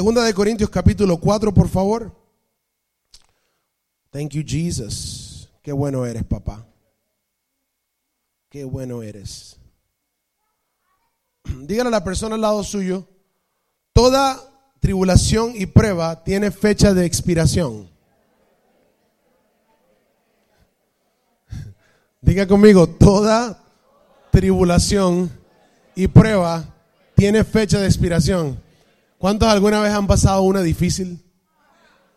Segunda de Corintios capítulo 4, por favor. Thank you, Jesus. Qué bueno eres, papá. Qué bueno eres. Dígale a la persona al lado suyo, toda tribulación y prueba tiene fecha de expiración. Diga conmigo, toda tribulación y prueba tiene fecha de expiración. ¿Cuántos alguna vez han pasado una difícil?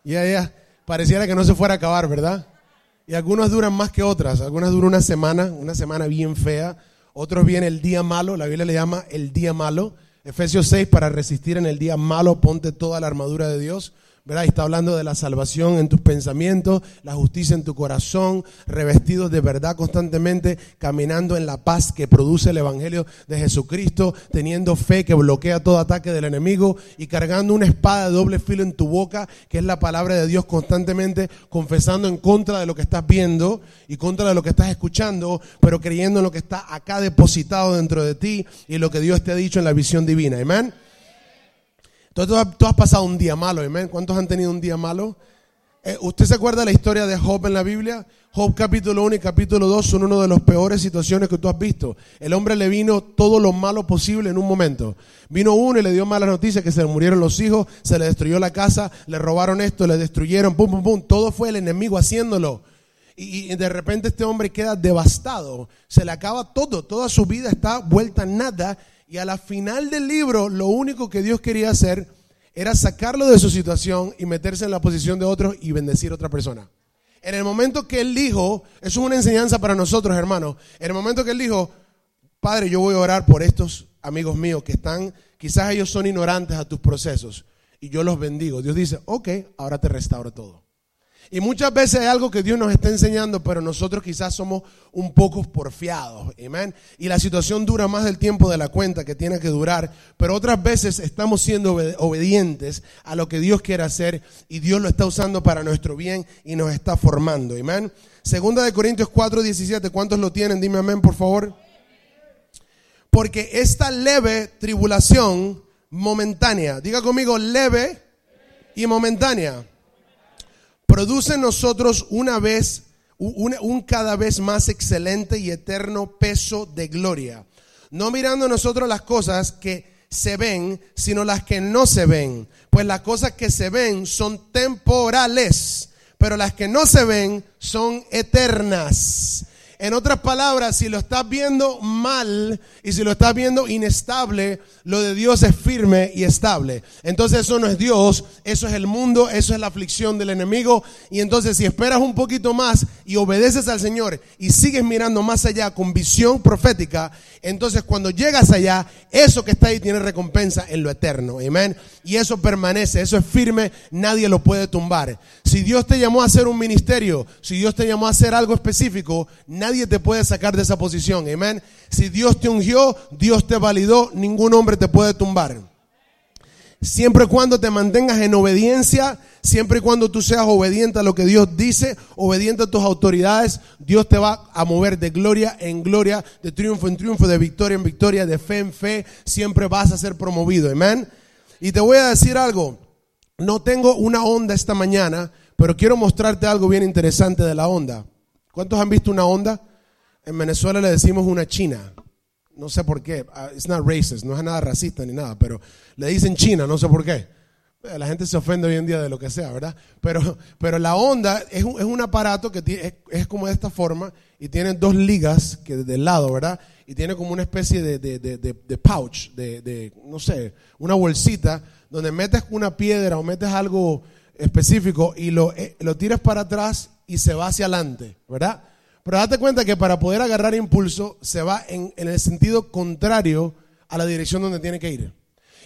Ya, ya, pareciera que no se fuera a acabar, ¿verdad? Y algunas duran más que otras. Algunas duran una semana, una semana bien fea. Otros viene el día malo, la Biblia le llama el día malo. Efesios 6, para resistir en el día malo, ponte toda la armadura de Dios. ¿Verdad? Está hablando de la salvación en tus pensamientos, la justicia en tu corazón, revestidos de verdad constantemente, caminando en la paz que produce el Evangelio de Jesucristo, teniendo fe que bloquea todo ataque del enemigo y cargando una espada de doble filo en tu boca, que es la palabra de Dios constantemente, confesando en contra de lo que estás viendo y contra de lo que estás escuchando, pero creyendo en lo que está acá depositado dentro de ti y lo que Dios te ha dicho en la visión divina. Amén. Entonces tú has pasado un día malo, amén. ¿Cuántos han tenido un día malo? Eh, ¿Usted se acuerda de la historia de Job en la Biblia? Job capítulo 1 y capítulo 2 son una de las peores situaciones que tú has visto. El hombre le vino todo lo malo posible en un momento. Vino uno y le dio malas noticias que se le murieron los hijos, se le destruyó la casa, le robaron esto, le destruyeron, pum, pum, pum. Todo fue el enemigo haciéndolo. Y, de repente este hombre queda devastado. Se le acaba todo, toda su vida está vuelta a nada y a la final del libro, lo único que Dios quería hacer era sacarlo de su situación y meterse en la posición de otro y bendecir a otra persona. En el momento que él dijo, eso es una enseñanza para nosotros, hermanos. En el momento que él dijo, Padre, yo voy a orar por estos amigos míos que están, quizás ellos son ignorantes a tus procesos, y yo los bendigo. Dios dice, ok, ahora te restauro todo. Y muchas veces hay algo que Dios nos está enseñando, pero nosotros quizás somos un poco porfiados. Amén. Y la situación dura más del tiempo de la cuenta que tiene que durar, pero otras veces estamos siendo obedientes a lo que Dios quiere hacer y Dios lo está usando para nuestro bien y nos está formando. Amén. Segunda de Corintios 4, 17. ¿Cuántos lo tienen? Dime amén, por favor. Porque esta leve tribulación momentánea, diga conmigo leve y momentánea produce en nosotros una vez, un, cada vez más excelente y eterno peso de gloria. No mirando nosotros las cosas que se ven, sino las que no se ven. Pues las cosas que se ven son temporales, pero las que no se ven son eternas. En otras palabras, si lo estás viendo mal y si lo estás viendo inestable, lo de Dios es firme y estable. Entonces eso no es Dios, eso es el mundo, eso es la aflicción del enemigo. Y entonces si esperas un poquito más y obedeces al Señor y sigues mirando más allá con visión profética, entonces cuando llegas allá, eso que está ahí tiene recompensa en lo eterno. Amén. Y eso permanece, eso es firme, nadie lo puede tumbar. Si Dios te llamó a hacer un ministerio, si Dios te llamó a hacer algo específico, nadie te puede sacar de esa posición. Amén. Si Dios te ungió, Dios te validó, ningún hombre te puede tumbar. Siempre y cuando te mantengas en obediencia, siempre y cuando tú seas obediente a lo que Dios dice, obediente a tus autoridades, Dios te va a mover de gloria en gloria, de triunfo en triunfo, de victoria en victoria, de fe en fe, siempre vas a ser promovido. Amén. Y te voy a decir algo, no tengo una onda esta mañana, pero quiero mostrarte algo bien interesante de la onda. ¿Cuántos han visto una onda? En Venezuela le decimos una china. No sé por qué. Ah, it's not racist, no es nada racista ni nada, pero le dicen china, no sé por qué. Eh, la gente se ofende hoy en día de lo que sea, ¿verdad? Pero, pero la onda es un, es un aparato que es, como de esta forma y tiene dos ligas que del lado, ¿verdad? Y tiene como una especie de, de, de, de pouch, de, no sé, una bolsita donde metes una piedra o metes algo específico y lo, eh, lo tiras para atrás y se va hacia adelante, ¿verdad? Pero date cuenta que para poder agarrar impulso se va en, en el sentido contrario a la dirección donde tiene que ir.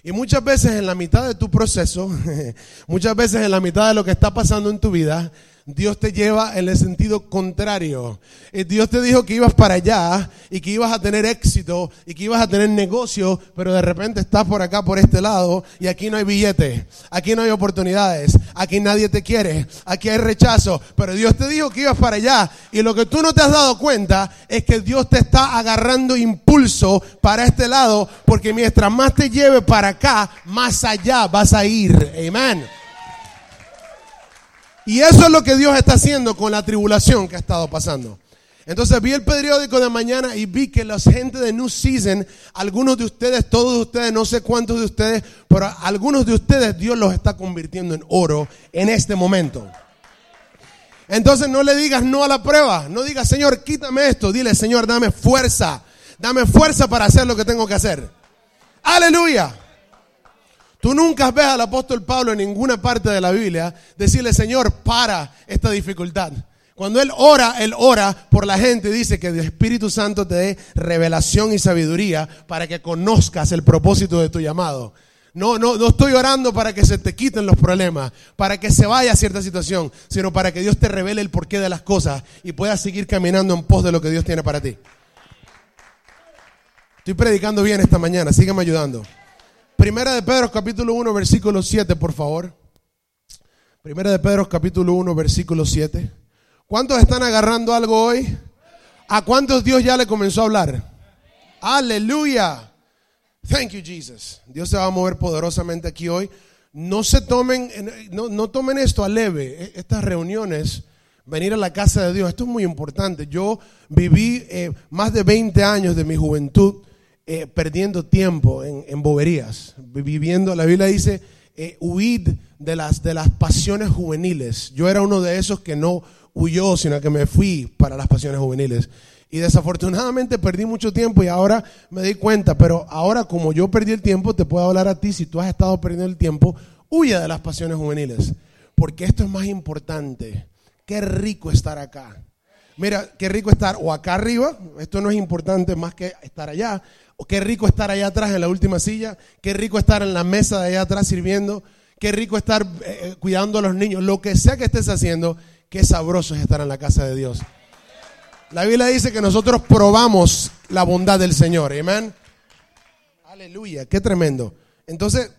Y muchas veces en la mitad de tu proceso, muchas veces en la mitad de lo que está pasando en tu vida, Dios te lleva en el sentido contrario. Eh, Dios te dijo que ibas para allá y que ibas a tener éxito y que ibas a tener negocio, pero de repente estás por acá, por este lado, y aquí no hay billete, aquí no hay oportunidades, aquí nadie te quiere, aquí hay rechazo, pero Dios te dijo que ibas para allá y lo que tú no te has dado cuenta es que Dios te está agarrando impulso para este lado, porque mientras más te lleve para acá, más allá vas a ir. Amén. Y eso es lo que Dios está haciendo con la tribulación que ha estado pasando. Entonces vi el periódico de mañana y vi que la gente de New Season, algunos de ustedes, todos de ustedes, no sé cuántos de ustedes, pero algunos de ustedes Dios los está convirtiendo en oro en este momento. Entonces no le digas no a la prueba, no digas Señor, quítame esto, dile Señor, dame fuerza, dame fuerza para hacer lo que tengo que hacer. Aleluya. Tú nunca ves al apóstol Pablo en ninguna parte de la Biblia decirle, Señor, para esta dificultad. Cuando Él ora, Él ora por la gente, dice que el Espíritu Santo te dé revelación y sabiduría para que conozcas el propósito de tu llamado. No, no, no estoy orando para que se te quiten los problemas, para que se vaya cierta situación, sino para que Dios te revele el porqué de las cosas y puedas seguir caminando en pos de lo que Dios tiene para ti. Estoy predicando bien esta mañana, sígueme ayudando. Primera de Pedro capítulo 1 versículo 7, por favor. Primera de Pedro capítulo 1 versículo 7. ¿Cuántos están agarrando algo hoy? ¿A cuántos Dios ya le comenzó a hablar? Aleluya. Thank you, Jesus. Dios se va a mover poderosamente aquí hoy. No se tomen, no, no tomen esto a leve. E, estas reuniones, venir a la casa de Dios, esto es muy importante. Yo viví eh, más de 20 años de mi juventud eh, perdiendo tiempo en, boberías, viviendo, la Biblia dice, eh, huid de las, de las pasiones juveniles. Yo era uno de esos que no huyó, sino que me fui para las pasiones juveniles. Y desafortunadamente perdí mucho tiempo y ahora me di cuenta, pero ahora como yo perdí el tiempo, te puedo hablar a ti, si tú has estado perdiendo el tiempo, huye de las pasiones juveniles, porque esto es más importante. Qué rico estar acá. Mira, qué rico estar o acá arriba, esto no es importante más que estar allá, qué rico estar allá atrás en la última silla, qué rico estar en la mesa de allá atrás sirviendo, qué rico estar eh, eh, cuidando a los niños, lo que sea que estés haciendo, qué sabroso es estar en la casa de Dios. La Biblia dice que nosotros probamos la bondad del Señor, amén. Aleluya, qué tremendo. Entonces,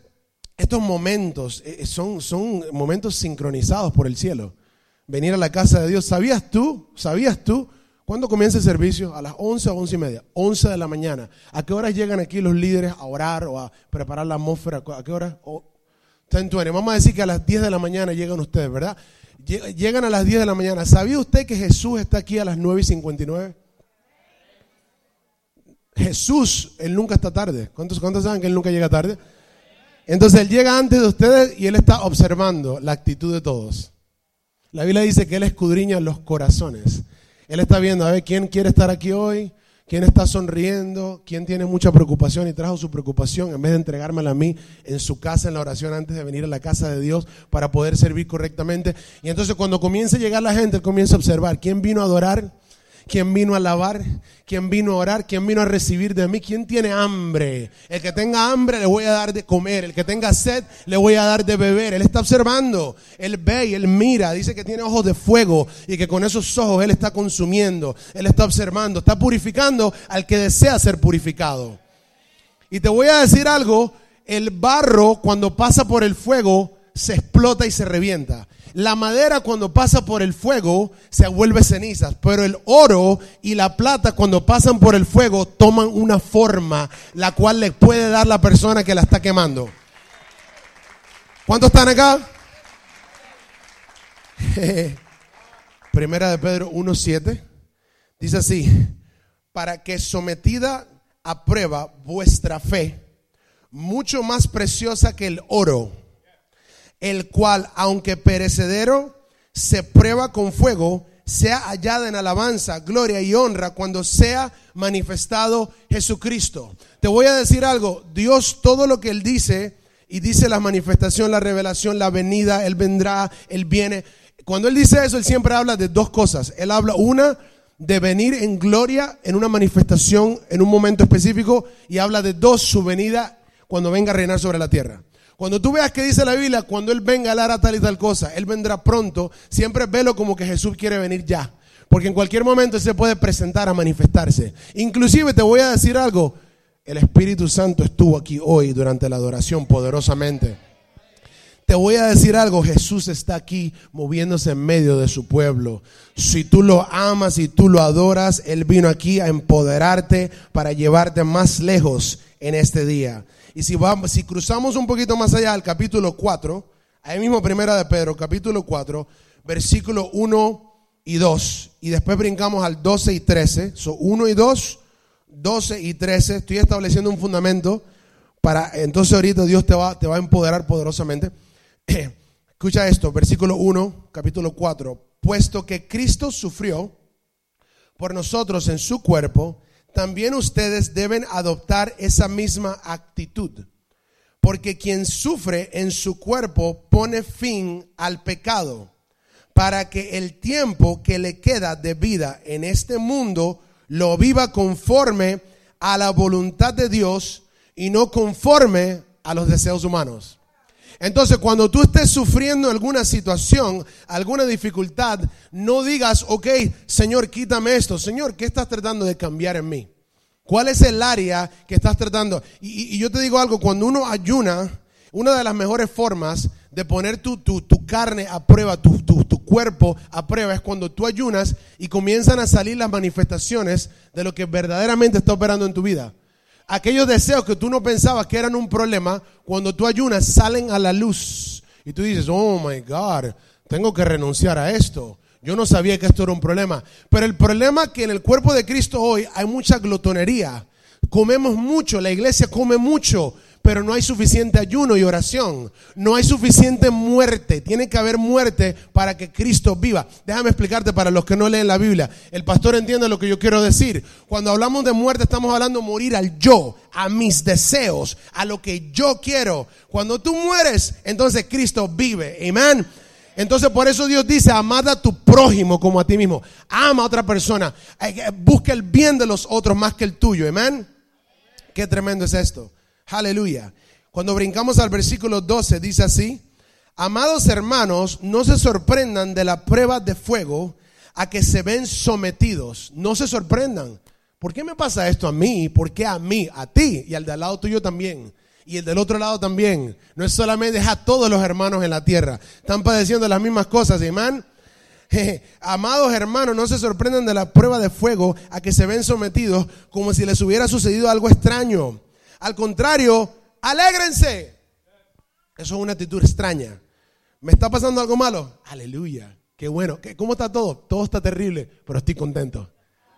estos momentos eh, son, son momentos sincronizados por el cielo. Venir a la casa de Dios. ¿Sabías tú? ¿Sabías tú ¿Cuándo comienza el servicio? A las 11 o 11 y media. 11 de la mañana. ¿A qué horas llegan aquí los líderes a orar o a preparar la atmósfera? ¿A qué hora? Oh, Vamos a decir que a las 10 de la mañana llegan ustedes, ¿verdad? Llegan a las 10 de la mañana. ¿Sabía usted que Jesús está aquí a las 9 y 59? Jesús, Él nunca está tarde. ¿Cuántos, ¿Cuántos saben que Él nunca llega tarde? Entonces Él llega antes de ustedes y Él está observando la actitud de todos. La Biblia dice que Él escudriña los corazones. Él está viendo, a ver, ¿quién quiere estar aquí hoy? ¿Quién está sonriendo? ¿Quién tiene mucha preocupación y trajo su preocupación en vez de entregármela a mí en su casa en la oración antes de venir a la casa de Dios para poder servir correctamente? Y entonces cuando comienza a llegar la gente, él comienza a observar quién vino a adorar, ¿Quién vino a alabar? ¿Quién vino a orar? ¿Quién vino a recibir de mí? ¿Quién tiene hambre? El que tenga hambre le voy a dar de comer. El que tenga sed le voy a dar de beber. Él está observando. Él ve y él mira. Dice que tiene ojos de fuego y que con esos ojos él está consumiendo. Él está observando. Está purificando al que desea ser purificado. Y te voy a decir algo. El barro cuando pasa por el fuego se explota y se revienta. La madera cuando pasa por el fuego se vuelve cenizas, pero el oro y la plata cuando pasan por el fuego toman una forma la cual le puede dar la persona que la está quemando. ¿Cuántos están acá? Primera de Pedro 1.7 dice así, para que sometida a prueba vuestra fe, mucho más preciosa que el oro, el cual, aunque perecedero, se prueba con fuego, sea hallada en alabanza, gloria y honra cuando sea manifestado Jesucristo. Te voy a decir algo, Dios todo lo que Él dice, y dice la manifestación, la revelación, la venida, Él vendrá, Él viene. Cuando Él dice eso, Él siempre habla de dos cosas. Él habla una de venir en gloria en una manifestación en un momento específico y habla de dos, su venida cuando venga a reinar sobre la tierra. Cuando tú veas que dice la Biblia, cuando Él venga, Él hará tal y tal cosa, Él vendrá pronto, siempre velo como que Jesús quiere venir ya. Porque en cualquier momento se puede presentar a manifestarse. Inclusive te voy a decir algo, el Espíritu Santo estuvo aquí hoy durante la adoración poderosamente. Te voy a decir algo, Jesús está aquí moviéndose en medio de su pueblo. Si tú lo amas y tú lo adoras, Él vino aquí a empoderarte para llevarte más lejos en este día. Y si, vamos, si cruzamos un poquito más allá al capítulo 4, ahí mismo primera de Pedro, capítulo 4, versículo 1 y 2, y después brincamos al 12 y 13, son 1 y 2, 12 y 13, estoy estableciendo un fundamento para, entonces ahorita Dios te va, te va a empoderar poderosamente. Escucha esto, versículo 1, capítulo 4. Puesto que Cristo sufrió por nosotros en su cuerpo, también ustedes deben adoptar esa misma actitud. Porque quien sufre en su cuerpo pone fin al pecado, para que el tiempo que le queda de vida en este mundo lo viva conforme a la voluntad de Dios y no conforme a los deseos humanos. Entonces, cuando tú estés sufriendo alguna situación, alguna dificultad, no digas, ok, Señor, quítame esto. Señor, ¿qué estás tratando de cambiar en mí? ¿Cuál es el área que estás tratando? Y, yo te digo algo, cuando uno ayuna, una de las mejores formas de poner tu, carne a prueba, tu, tu, cuerpo a prueba, es cuando tú ayunas y comienzan a salir las manifestaciones de lo que verdaderamente está operando en tu vida aquellos deseos que tú no pensabas que eran un problema, cuando tú ayunas salen a la luz. Y tú dices, oh my God, tengo que renunciar a esto. Yo no sabía que esto era un problema. Pero el problema es que en el cuerpo de Cristo hoy hay mucha glotonería. Comemos mucho, la iglesia come mucho, pero no hay suficiente ayuno y oración. No hay suficiente muerte. Tiene que haber muerte para que Cristo viva. Déjame explicarte para los que no leen la Biblia. El pastor entiende lo que yo quiero decir. Cuando hablamos de muerte estamos hablando de morir al yo, a mis deseos, a lo que yo quiero. Cuando tú mueres, entonces Cristo vive. Amén. Entonces por eso Dios dice, amad a tu prójimo como a ti mismo. Ama a otra persona. Busca el bien de los otros más que el tuyo. Amén. Qué tremendo es esto. Aleluya. Cuando brincamos al versículo 12, dice así, amados hermanos, no se sorprendan de la prueba de fuego a que se ven sometidos. No se sorprendan. ¿Por qué me pasa esto a mí? ¿Por qué a mí? A ti y al de al lado tuyo también. Y el del otro lado también. No es solamente a todos los hermanos en la tierra. Están padeciendo las mismas cosas, amén. Amados hermanos, no se sorprendan de la prueba de fuego a que se ven sometidos como si les hubiera sucedido algo extraño al contrario, alégrense. Eso es una actitud extraña. ¿Me está pasando algo malo? Aleluya. Qué bueno. ¿Cómo está todo? Todo está terrible, pero estoy contento.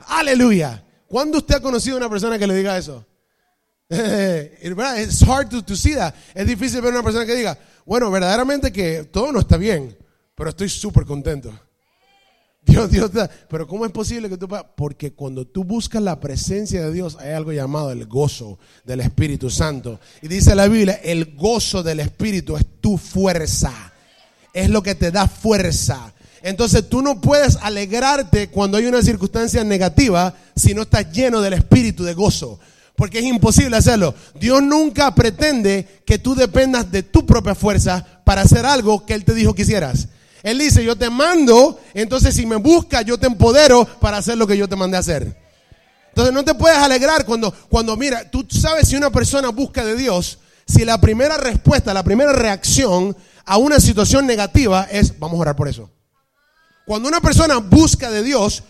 Aleluya. ¿Cuándo usted ha conocido a una persona que le diga eso? Es hard to, to see that. Es difícil ver a una persona que diga, bueno, verdaderamente que todo no está bien, pero estoy súper contento. Dios, Dios, pero ¿cómo es posible que tú Porque cuando tú buscas la presencia de Dios hay algo llamado el gozo del Espíritu Santo. Y dice la Biblia, el gozo del Espíritu es tu fuerza. Es lo que te da fuerza. Entonces tú no puedes alegrarte cuando hay una circunstancia negativa si no estás lleno del Espíritu de gozo. Porque es imposible hacerlo. Dios nunca pretende que tú dependas de tu propia fuerza para hacer algo que Él te dijo que hicieras. Él dice, yo te mando, entonces si me buscas, yo te empodero para hacer lo que yo te mandé a hacer. Entonces no te puedes alegrar cuando, cuando mira, tú sabes si una persona busca de Dios, si la primera respuesta, la primera reacción a una situación negativa es, vamos a orar por eso. Cuando una persona busca de Dios,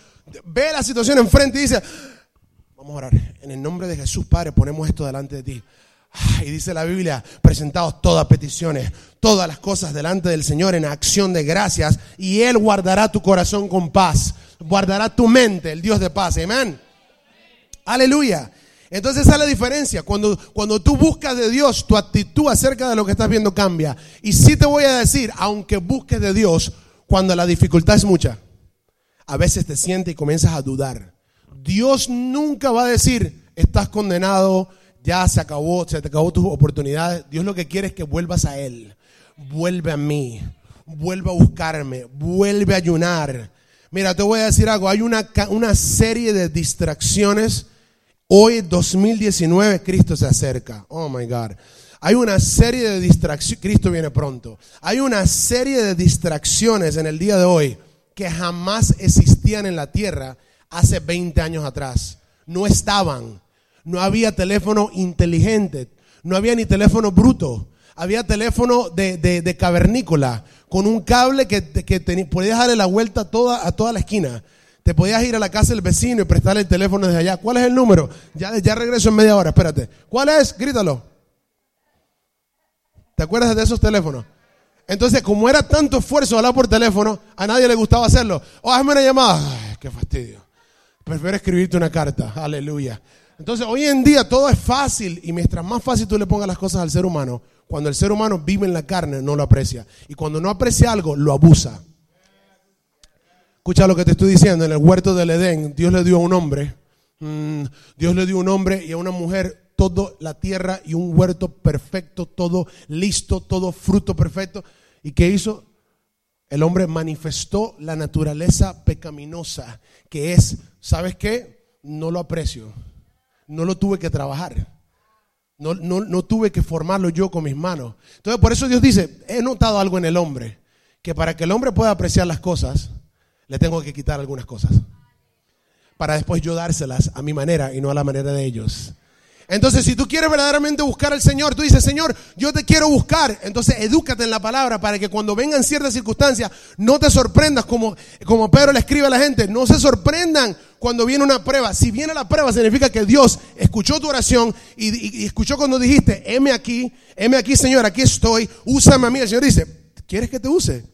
ve la situación enfrente y dice, vamos a orar, en el nombre de Jesús Padre ponemos esto delante de ti. Y dice la Biblia, presentados todas peticiones, todas las cosas delante del Señor en acción de gracias, y Él guardará tu corazón con paz, guardará tu mente, el Dios de paz. Amén. Aleluya. Entonces esa es la diferencia. Cuando, cuando tú buscas de Dios, tu actitud acerca de lo que estás viendo cambia. Y sí te voy a decir, aunque busques de Dios, cuando la dificultad es mucha, a veces te sientes y comienzas a dudar. Dios nunca va a decir, estás condenado, ya se acabó, se te acabó tus oportunidades. Dios lo que quiere es que vuelvas a Él. Vuelve a mí. Vuelve a buscarme. Vuelve a ayunar. Mira, te voy a decir algo. Hay una, una serie de distracciones. Hoy, 2019, Cristo se acerca. Oh my God. Hay una serie de distracciones, Cristo viene pronto. Hay una serie de distracciones en el día de hoy que jamás existían en la tierra hace 20 años atrás. No estaban. No había teléfono inteligente. No había ni teléfono bruto. Había teléfono de, cavernícola con un cable que, que podías darle la vuelta toda, a toda la esquina. Te podías ir a la casa del vecino y prestarle el teléfono desde allá. ¿Cuál es el número? Ya, ya regreso en media hora, espérate. ¿Cuál es? Grítalo. ¿Te acuerdas de esos teléfonos? Entonces, como era tanto esfuerzo hablar por teléfono, a nadie le gustaba hacerlo. Oh, hazme una llamada. Ay, qué fastidio. Prefiero escribirte una carta. Aleluya. Entonces, hoy en día todo es fácil y mientras más fácil tú le pongas las cosas al ser humano, cuando el ser humano vive en la carne, no lo aprecia. Y cuando no aprecia algo, lo abusa. Escucha lo que te estoy diciendo. En el huerto del Edén, Dios le dio a un hombre. Mm, Dios le dio a un hombre y a una mujer toda la tierra y un huerto perfecto, todo listo, todo fruto perfecto. ¿Y qué hizo? El hombre manifestó la naturaleza pecaminosa, que es, ¿sabes qué? No lo aprecio, no lo tuve que trabajar, no, no, no tuve que formarlo yo con mis manos. Entonces, por eso Dios dice, he notado algo en el hombre, que para que el hombre pueda apreciar las cosas, le tengo que quitar algunas cosas, para después yo dárselas a mi manera y no a la manera de ellos. Entonces, si tú quieres verdaderamente buscar al Señor, tú dices, Señor, yo te quiero buscar. Entonces, edúcate en la palabra para que cuando vengan ciertas circunstancias, no te sorprendas como, como Pedro le escribe a la gente. No se sorprendan cuando viene una prueba. Si viene la prueba, significa que Dios escuchó tu oración y, escuchó cuando dijiste, heme aquí, heme aquí, Señor, aquí estoy, úsame a mí. El Señor dice, ¿quieres que te use?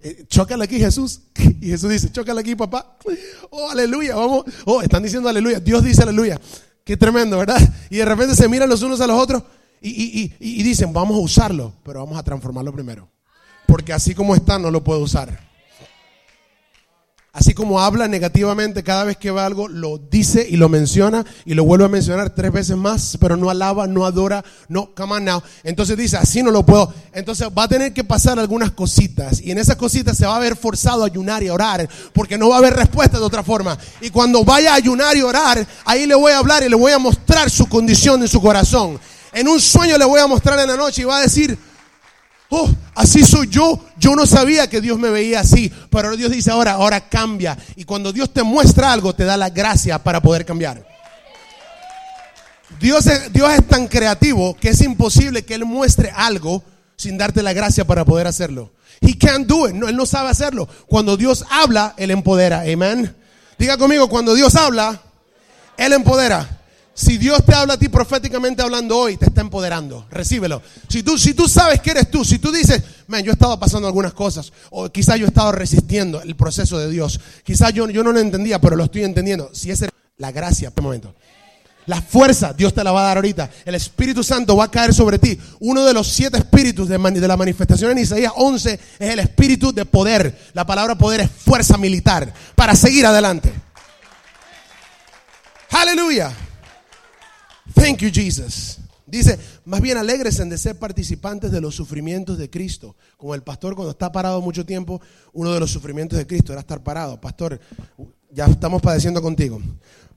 Eh, chócale aquí, Jesús. Y Jesús dice, chócale aquí, papá. Oh, aleluya, vamos. Oh, están diciendo aleluya. Dios dice aleluya. Qué tremendo, ¿verdad? Y de repente se miran los unos a los otros y, dicen, vamos a usarlo, pero vamos a transformarlo primero. Porque así como está, no lo puedo usar. Así como habla negativamente cada vez que va algo, lo dice y lo menciona y lo vuelve a mencionar tres veces más, pero no alaba, no adora, no, come on now. Entonces dice, así no lo puedo. Entonces va a tener que pasar algunas cositas y en esas cositas se va a ver forzado a ayunar y a orar porque no va a haber respuesta de otra forma. Y cuando vaya a ayunar y orar, ahí le voy a hablar y le voy a mostrar su condición en su corazón. En un sueño le voy a mostrar en la noche y va a decir, oh, así soy yo. Yo no sabía que Dios me veía así, pero Dios dice ahora, ahora cambia. Y cuando Dios te muestra algo, te da la gracia para poder cambiar. Dios es, Dios es tan creativo que es imposible que Él muestre algo sin darte la gracia para poder hacerlo. He can't do it. No, él no sabe hacerlo. Cuando Dios habla, Él empodera. Amén. Diga conmigo, cuando Dios habla, Él empodera. Si Dios te habla a ti proféticamente hablando hoy, te está empoderando. Recíbelo. Si tú, si tú sabes que eres tú, si tú dices, man, yo he estado pasando algunas cosas, o quizás yo he estado resistiendo el proceso de Dios, quizás yo, yo no lo entendía, pero lo estoy entendiendo. Si es la gracia, un momento. La fuerza Dios te la va a dar ahorita. El Espíritu Santo va a caer sobre ti. Uno de los siete espíritus de, de, la manifestación en Isaías 11 es el espíritu de poder. La palabra poder es fuerza militar para seguir adelante. Aleluya. Thank you, Jesus. Dice, más bien alegres de ser participantes de los sufrimientos de Cristo. Como el pastor cuando está parado mucho tiempo, uno de los sufrimientos de Cristo era estar parado. Pastor, ya estamos padeciendo contigo.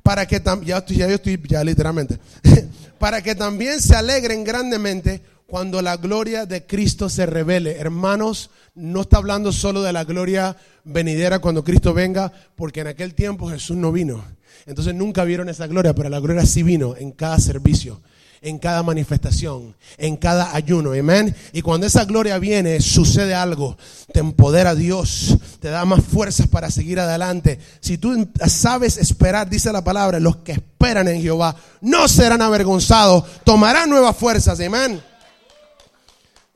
Para que ya, ya yo estoy, ya literalmente, para que también se alegren grandemente cuando la gloria de Cristo se revele. Hermanos, no está hablando solo de la gloria venidera cuando Cristo venga, porque en aquel tiempo Jesús no vino. Entonces nunca vieron esa gloria, pero la gloria sí vino en cada servicio, en cada manifestación, en cada ayuno. Amén. Y cuando esa gloria viene, sucede algo. Te empodera Dios, te da más fuerzas para seguir adelante. Si tú sabes esperar, dice la palabra, los que esperan en Jehová no serán avergonzados, tomarán nuevas fuerzas. Amén.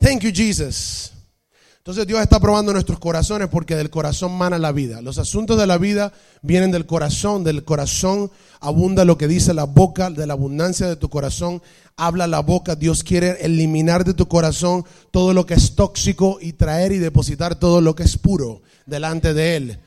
Thank you, Jesus. Entonces Dios está probando nuestros corazones porque del corazón mana la vida. Los asuntos de la vida vienen del corazón, del corazón abunda lo que dice la boca, de la abundancia de tu corazón habla la boca. Dios quiere eliminar de tu corazón todo lo que es tóxico y traer y depositar todo lo que es puro delante de Él.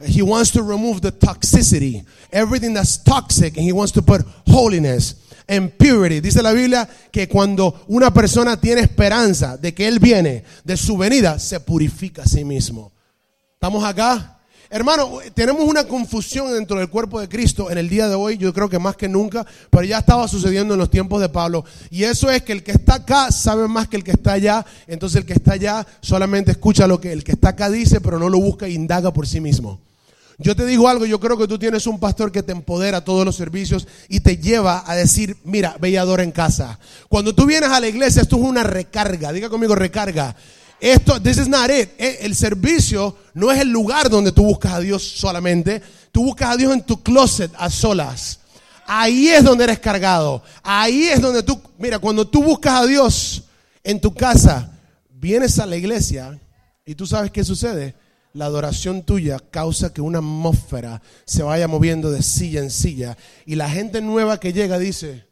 He wants to remove the toxicity, everything that's toxic, and He wants to put holiness en purity. Dice la Biblia que cuando una persona tiene esperanza de que Él viene, de su venida, se purifica a sí mismo. ¿Estamos acá? Hermano, tenemos una confusión dentro del cuerpo de Cristo en el día de hoy, yo creo que más que nunca, pero ya estaba sucediendo en los tiempos de Pablo. Y eso es que el que está acá sabe más que el que está allá, entonces el que está allá solamente escucha lo que el que está acá dice, pero no lo busca e indaga por sí mismo. Yo te digo algo, yo creo que tú tienes un pastor que te empodera todos los servicios y te lleva a decir, mira, ve en casa. Cuando tú vienes a la iglesia, esto es una recarga, diga conmigo recarga. Esto, this is it. Eh, el servicio no es el lugar donde tú buscas a Dios solamente. Tú buscas a Dios en tu closet a solas. Ahí es donde eres cargado. Ahí es donde tú, mira, cuando tú buscas a Dios en tu casa, vienes a la iglesia y tú sabes qué sucede. La adoración tuya causa que una atmósfera se vaya moviendo de silla en silla. Y la gente nueva que llega dice,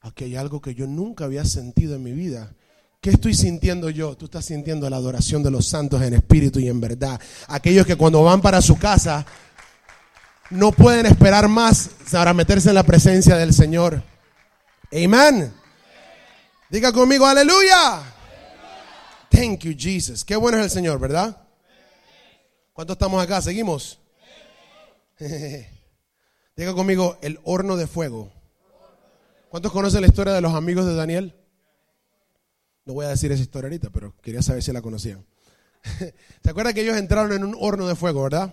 aquí hay algo que yo nunca había sentido en mi vida. ¿Qué estoy sintiendo yo? Tú estás sintiendo la adoración de los santos en espíritu y en verdad. Aquellos que cuando van para su casa no pueden esperar más para meterse en la presencia del Señor. Amén. Diga conmigo, aleluya. Thank you, Jesus. Qué bueno es el Señor, ¿verdad? ¿Cuántos estamos acá? ¿Seguimos? Diga conmigo, el horno de fuego. ¿Cuántos conocen la historia de los amigos de Daniel? No voy a decir esa historia ahorita, pero quería saber si la conocían. ¿Se acuerdan que ellos entraron en un horno de fuego, verdad?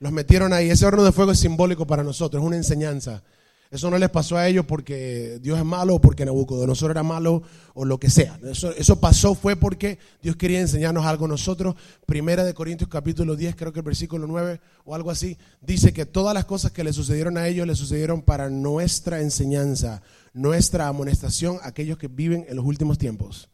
Los metieron ahí. Ese horno de fuego es simbólico para nosotros, es una enseñanza. Eso no les pasó a ellos porque Dios es malo o porque Nabucodonosor era malo o lo que sea. Eso, pasó fue porque Dios quería enseñarnos algo a nosotros. Primera de Corintios capítulo 10, creo que el versículo 9 o algo así, dice que todas las cosas que le sucedieron a ellos le sucedieron para nuestra enseñanza, nuestra amonestación a aquellos que viven en los últimos tiempos.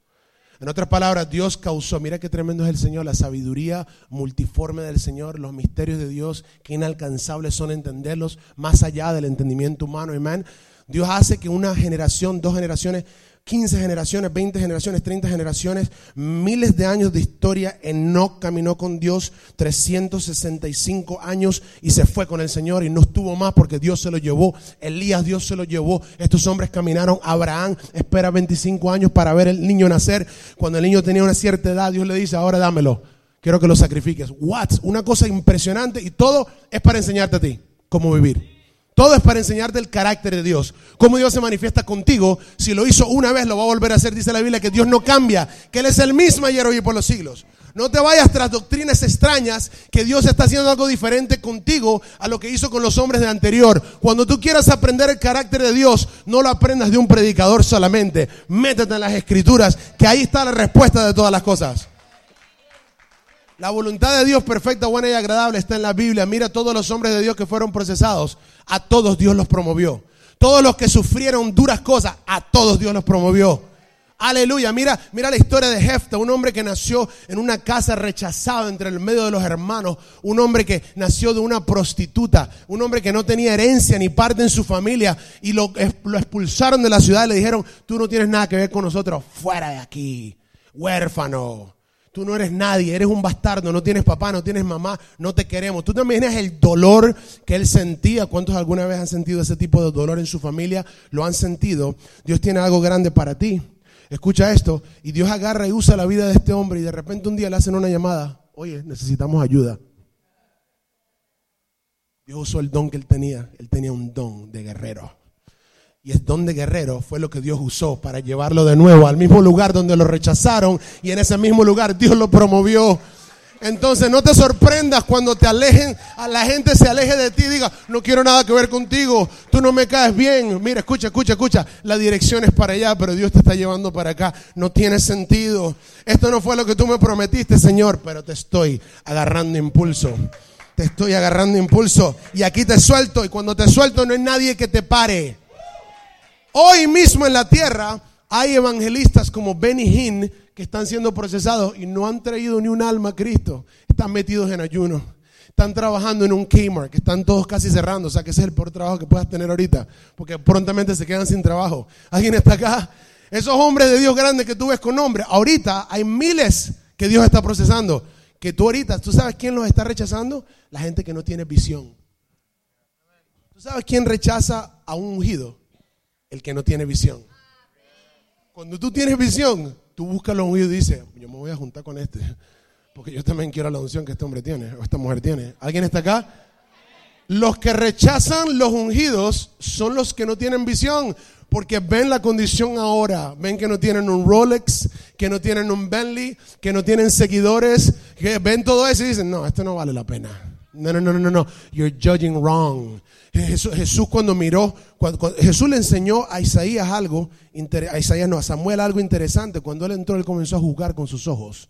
En otras palabras, Dios causó, mira qué tremendo es el Señor, la sabiduría multiforme del Señor, los misterios de Dios, que inalcanzables son entenderlos más allá del entendimiento humano. Amén. Dios hace que una generación, dos generaciones 15 generaciones, 20 generaciones, 30 generaciones, miles de años de historia. Enoch caminó con Dios 365 años y se fue con el Señor y no estuvo más porque Dios se lo llevó. Elías, Dios se lo llevó. Estos hombres caminaron. Abraham espera 25 años para ver el niño nacer. Cuando el niño tenía una cierta edad, Dios le dice, ahora dámelo. Quiero que lo sacrifiques. What? Una cosa impresionante y todo es para enseñarte a ti cómo vivir. Todo es para enseñarte el carácter de Dios. Cómo Dios se manifiesta contigo. Si lo hizo una vez, lo va a volver a hacer. Dice la Biblia que Dios no cambia, que Él es el mismo ayer, hoy y por los siglos. No te vayas tras doctrinas extrañas que Dios está haciendo algo diferente contigo a lo que hizo con los hombres de anterior. Cuando tú quieras aprender el carácter de Dios, no lo aprendas de un predicador solamente. Métete en las escrituras, que ahí está la respuesta de todas las cosas. La voluntad de Dios perfecta, buena y agradable está en la Biblia. Mira todos los hombres de Dios que fueron procesados. A todos Dios los promovió. Todos los que sufrieron duras cosas, a todos Dios los promovió. Aleluya. Mira, mira la historia de Jefta, un hombre que nació en una casa rechazada entre el medio de los hermanos, un hombre que nació de una prostituta, un hombre que no tenía herencia ni parte en su familia y lo, lo expulsaron de la ciudad y le dijeron, tú no tienes nada que ver con nosotros, fuera de aquí, huérfano. Tú no eres nadie, eres un bastardo, no tienes papá, no tienes mamá, no te queremos. Tú también eres el dolor que él sentía. ¿Cuántos alguna vez han sentido ese tipo de dolor en su familia? Lo han sentido. Dios tiene algo grande para ti. Escucha esto. Y Dios agarra y usa la vida de este hombre y de repente un día le hacen una llamada. Oye, necesitamos ayuda. Dios usó el don que él tenía. Él tenía un don de guerrero. Y el don de guerrero fue lo que Dios usó para llevarlo de nuevo al mismo lugar donde lo rechazaron y en ese mismo lugar Dios lo promovió. Entonces no te sorprendas cuando te alejen, a la gente se aleje de ti y diga, no quiero nada que ver contigo, tú no me caes bien. Mira, escucha, escucha, escucha, la dirección es para allá, pero Dios te está llevando para acá. No tiene sentido. Esto no fue lo que tú me prometiste, Señor, pero te estoy agarrando impulso. Te estoy agarrando impulso y aquí te suelto y cuando te suelto no hay nadie que te pare. Hoy mismo en la tierra hay evangelistas como Benny Hinn que están siendo procesados y no han traído ni un alma a Cristo. Están metidos en ayuno. Están trabajando en un Kmart, que están todos casi cerrando. O sea, que ese es el peor trabajo que puedas tener ahorita. Porque prontamente se quedan sin trabajo. ¿Alguien está acá? Esos hombres de Dios grandes que tú ves con nombre. Ahorita hay miles que Dios está procesando. Que tú ahorita, ¿tú sabes quién los está rechazando? La gente que no tiene visión. ¿Tú sabes quién rechaza a un ungido? El que no tiene visión. Cuando tú tienes visión, tú buscas lo ungido y dices, yo me voy a juntar con este. Porque yo también quiero la unción que este hombre tiene, o esta mujer tiene. ¿Alguien está acá? Los que rechazan los ungidos son los que no tienen visión, porque ven la condición ahora, ven que no tienen un Rolex, que no tienen un Bentley, que no tienen seguidores, que ven todo eso y dicen, no, esto no vale la pena. No, no, no, no, no, you're judging wrong. Jesús, Jesús cuando miró, cuando, Jesús le enseñó a Isaías algo, a Isaías no, a Samuel algo interesante. Cuando él entró, él comenzó a juzgar con sus ojos.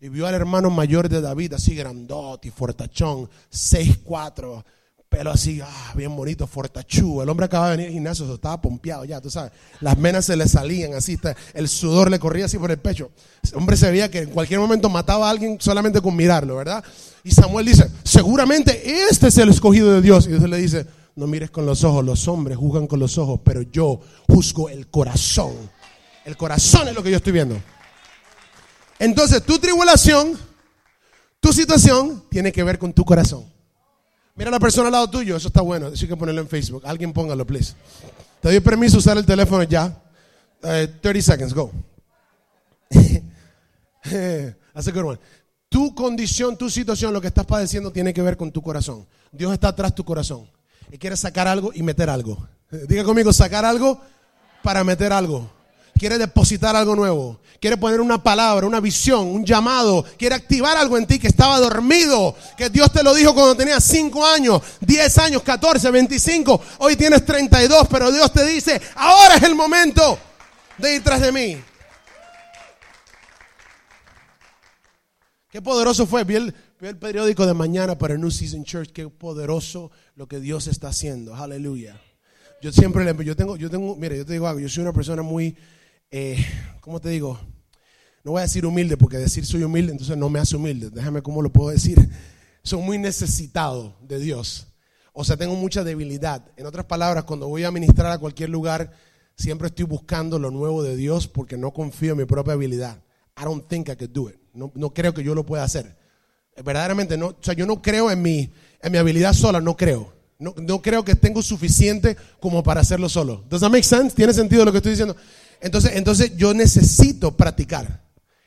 Y vio al hermano mayor de David, así grandote y fortachón, 6'4", pelo así, ah, bien bonito, fortachú. El hombre acaba de venir al gimnasio, estaba pompeado ya, tú sabes. Las menas se le salían así, el sudor le corría así por el pecho. El hombre se veía que en cualquier momento mataba a alguien solamente con mirarlo, ¿verdad? Y Samuel dice, seguramente este es el escogido de Dios. Y Dios le dice, no mires con los ojos, los hombres juzgan con los ojos, pero yo juzgo el corazón. El corazón es lo que yo estoy viendo. Entonces, tu tribulación, tu situación, tiene que ver con tu corazón. Mira a la persona al lado tuyo, eso está bueno. Eso hay que ponerlo en Facebook. Alguien póngalo, please. Te doy permiso usar el teléfono ya. 30 eh, seconds, go. That's a good one. Tu condición, tu situación, lo que estás padeciendo tiene que ver con tu corazón. Dios está atrás de tu corazón. Y quiere sacar algo y meter algo. Diga conmigo, sacar algo para meter algo quiere depositar algo nuevo, quiere poner una palabra, una visión, un llamado, quiere activar algo en ti que estaba dormido, que Dios te lo dijo cuando tenías 5 años, 10 años, 14, 25, hoy tienes 32, pero Dios te dice, ahora es el momento de ir tras de mí. Qué poderoso fue, vi el, el periódico de mañana para New Season Church, qué poderoso lo que Dios está haciendo, aleluya. Yo siempre le, yo tengo, yo tengo, mire, yo te digo algo, yo soy una persona muy eh, ¿cómo te digo? No voy a decir humilde porque decir soy humilde entonces no me hace humilde. Déjame cómo lo puedo decir. Soy muy necesitado de Dios. O sea, tengo mucha debilidad. En otras palabras, cuando voy a ministrar a cualquier lugar, siempre estoy buscando lo nuevo de Dios porque no confío en mi propia habilidad. I don't think I could do it. No, no creo que yo lo pueda hacer. Verdaderamente no. O sea, yo no creo en mi, en mi habilidad sola, no creo. No, no creo que tengo suficiente como para hacerlo solo. Does that make sense? ¿Tiene sentido lo que estoy diciendo? Entonces, entonces yo necesito practicar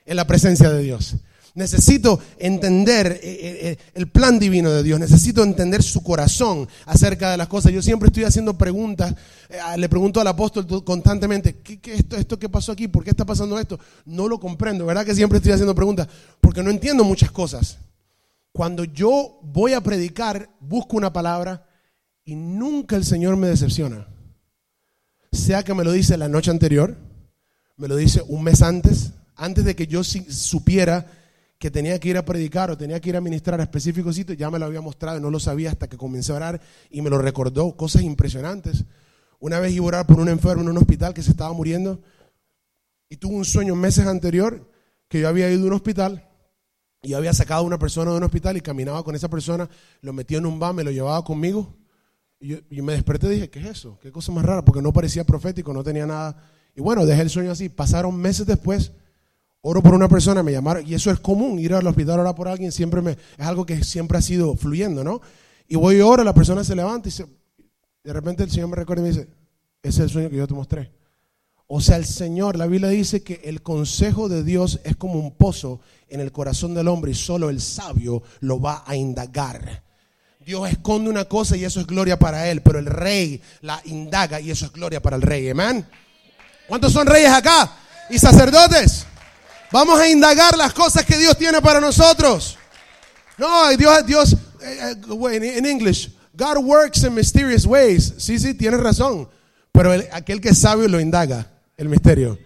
en la presencia de Dios. Necesito entender eh, eh, eh, el plan divino de Dios. Necesito entender su corazón acerca de las cosas. Yo siempre estoy haciendo preguntas. Le pregunto al apóstol constantemente, ¿qué, esto, esto qué pasó aquí? ¿Por qué está pasando esto? No lo comprendo. ¿Verdad que siempre estoy haciendo preguntas? Porque no entiendo muchas cosas. Cuando yo voy a predicar, busco una palabra y nunca el Señor me decepciona sea que me lo dice la noche anterior, me lo dice un mes antes, antes de que yo supiera que tenía que ir a predicar o tenía que ir a ministrar a específicos sitios, ya me lo había mostrado y no lo sabía hasta que comencé a orar y me lo recordó, cosas impresionantes. Una vez iba a orar por un enfermo en un hospital que se estaba muriendo y tuve un sueño meses anterior que yo había ido a un hospital y había sacado a una persona de un hospital y caminaba con esa persona, lo metía en un van, me lo llevaba conmigo y yo, me desperté y dije, ¿qué es eso? ¿Qué cosa más rara? Porque no parecía profético, no tenía nada. Y bueno, dejé el sueño así. Pasaron meses después, oro por una persona, me llamaron, y eso es común, ir al hospital a orar por alguien, siempre me, es algo que siempre ha sido fluyendo, ¿no? Y voy y oro, la persona se levanta y se, de repente el Señor me recuerda y me dice, ese es el sueño que yo te mostré. O sea, el Señor, la Biblia dice que el consejo de Dios es como un pozo en el corazón del hombre y solo el sabio lo va a indagar. Dios esconde una cosa y eso es gloria para él, pero el rey la indaga y eso es gloria para el rey. Amén. ¿Cuántos son reyes acá? Y sacerdotes. Vamos a indagar las cosas que Dios tiene para nosotros. No, Dios, Dios, eh, eh, en English, God works in mysterious ways. Sí, sí, tienes razón. Pero aquel que es sabio lo indaga, el misterio.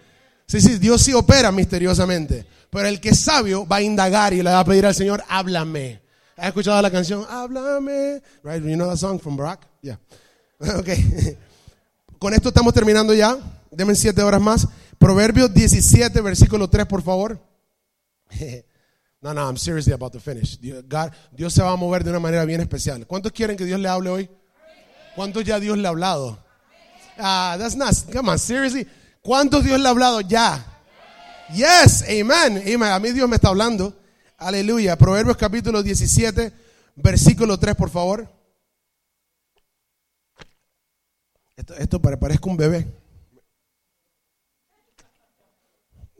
Sí, sí, Dios sí opera misteriosamente. Pero el que es sabio va a indagar y le va a pedir al Señor, háblame. ¿Has escuchado la canción? Háblame. Right? You know that song from Barack? Yeah. Okay. Con esto estamos terminando ya. Denme siete horas más. Proverbios 17, versículo 3, por favor. No, no, I'm seriously about to finish. Dios se va a mover de una manera bien especial. ¿Cuántos quieren que Dios le hable hoy? ¿Cuántos ya Dios le ha hablado? Ah, that's not, come on, seriously. ¿Cuántos Dios le ha hablado ya? Yes, amen, amen. A mí Dios me está hablando. Aleluya. Proverbios capítulo 17, versículo 3, por favor. Esto, esto parezca un bebé.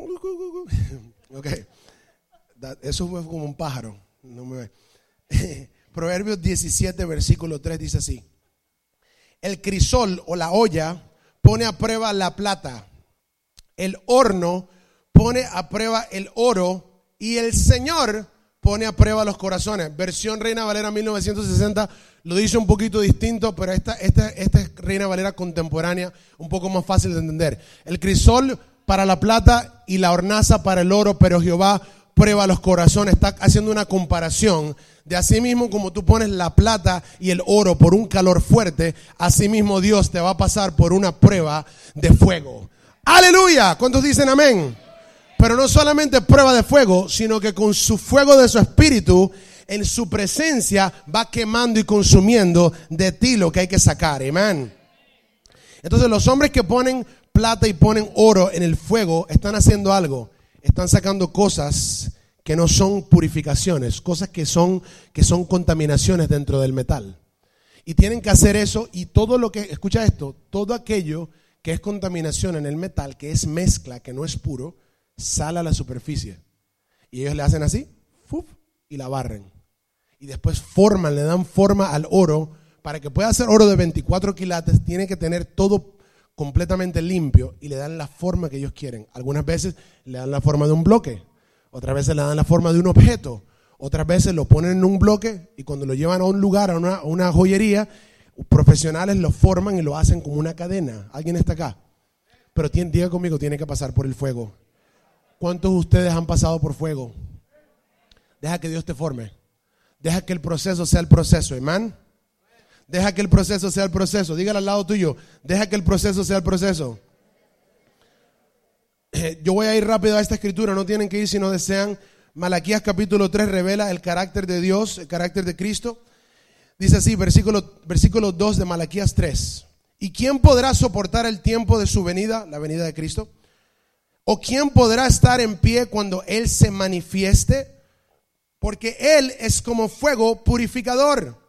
Ok. Eso fue como un pájaro. No me Proverbios 17, versículo 3 dice así. El crisol o la olla pone a prueba la plata. El horno pone a prueba el oro y el Señor pone a prueba los corazones. Versión Reina Valera 1960 lo dice un poquito distinto, pero esta, esta, esta es Reina Valera contemporánea, un poco más fácil de entender. El crisol para la plata y la hornaza para el oro, pero Jehová prueba los corazones. Está haciendo una comparación de así mismo como tú pones la plata y el oro por un calor fuerte, así mismo Dios te va a pasar por una prueba de fuego. Aleluya. ¿Cuántos dicen amén? Pero no solamente prueba de fuego, sino que con su fuego de su espíritu, en su presencia, va quemando y consumiendo de ti lo que hay que sacar. Amén. Entonces los hombres que ponen plata y ponen oro en el fuego están haciendo algo. Están sacando cosas que no son purificaciones, cosas que son, que son contaminaciones dentro del metal. Y tienen que hacer eso y todo lo que, escucha esto, todo aquello que es contaminación en el metal, que es mezcla, que no es puro, sale a la superficie. Y ellos le hacen así, y la barren. Y después forman, le dan forma al oro. Para que pueda ser oro de 24 quilates, tiene que tener todo completamente limpio y le dan la forma que ellos quieren. Algunas veces le dan la forma de un bloque, otras veces le dan la forma de un objeto, otras veces lo ponen en un bloque y cuando lo llevan a un lugar, a una, joyería, profesionales lo forman y lo hacen como una cadena. ¿Alguien está acá? Pero tiene, diga conmigo, tiene que pasar por el fuego. ¿Cuántos de ustedes han pasado por fuego? Deja que Dios te forme. Deja que el proceso sea el proceso, amén. Deja que el proceso sea el proceso. Dígale al lado tuyo, deja que el proceso sea el proceso. yo voy a ir rápido a esta escritura, no tienen que ir si no desean. Malaquías capítulo 3 revela el carácter de Dios, el carácter de Cristo. Dice así, versículo, versículo 2 de Malaquías 3. ¿Y quién podrá soportar el tiempo de su venida, la venida de Cristo? ¿O quién podrá estar en pie cuando Él se manifieste? Porque Él es como fuego purificador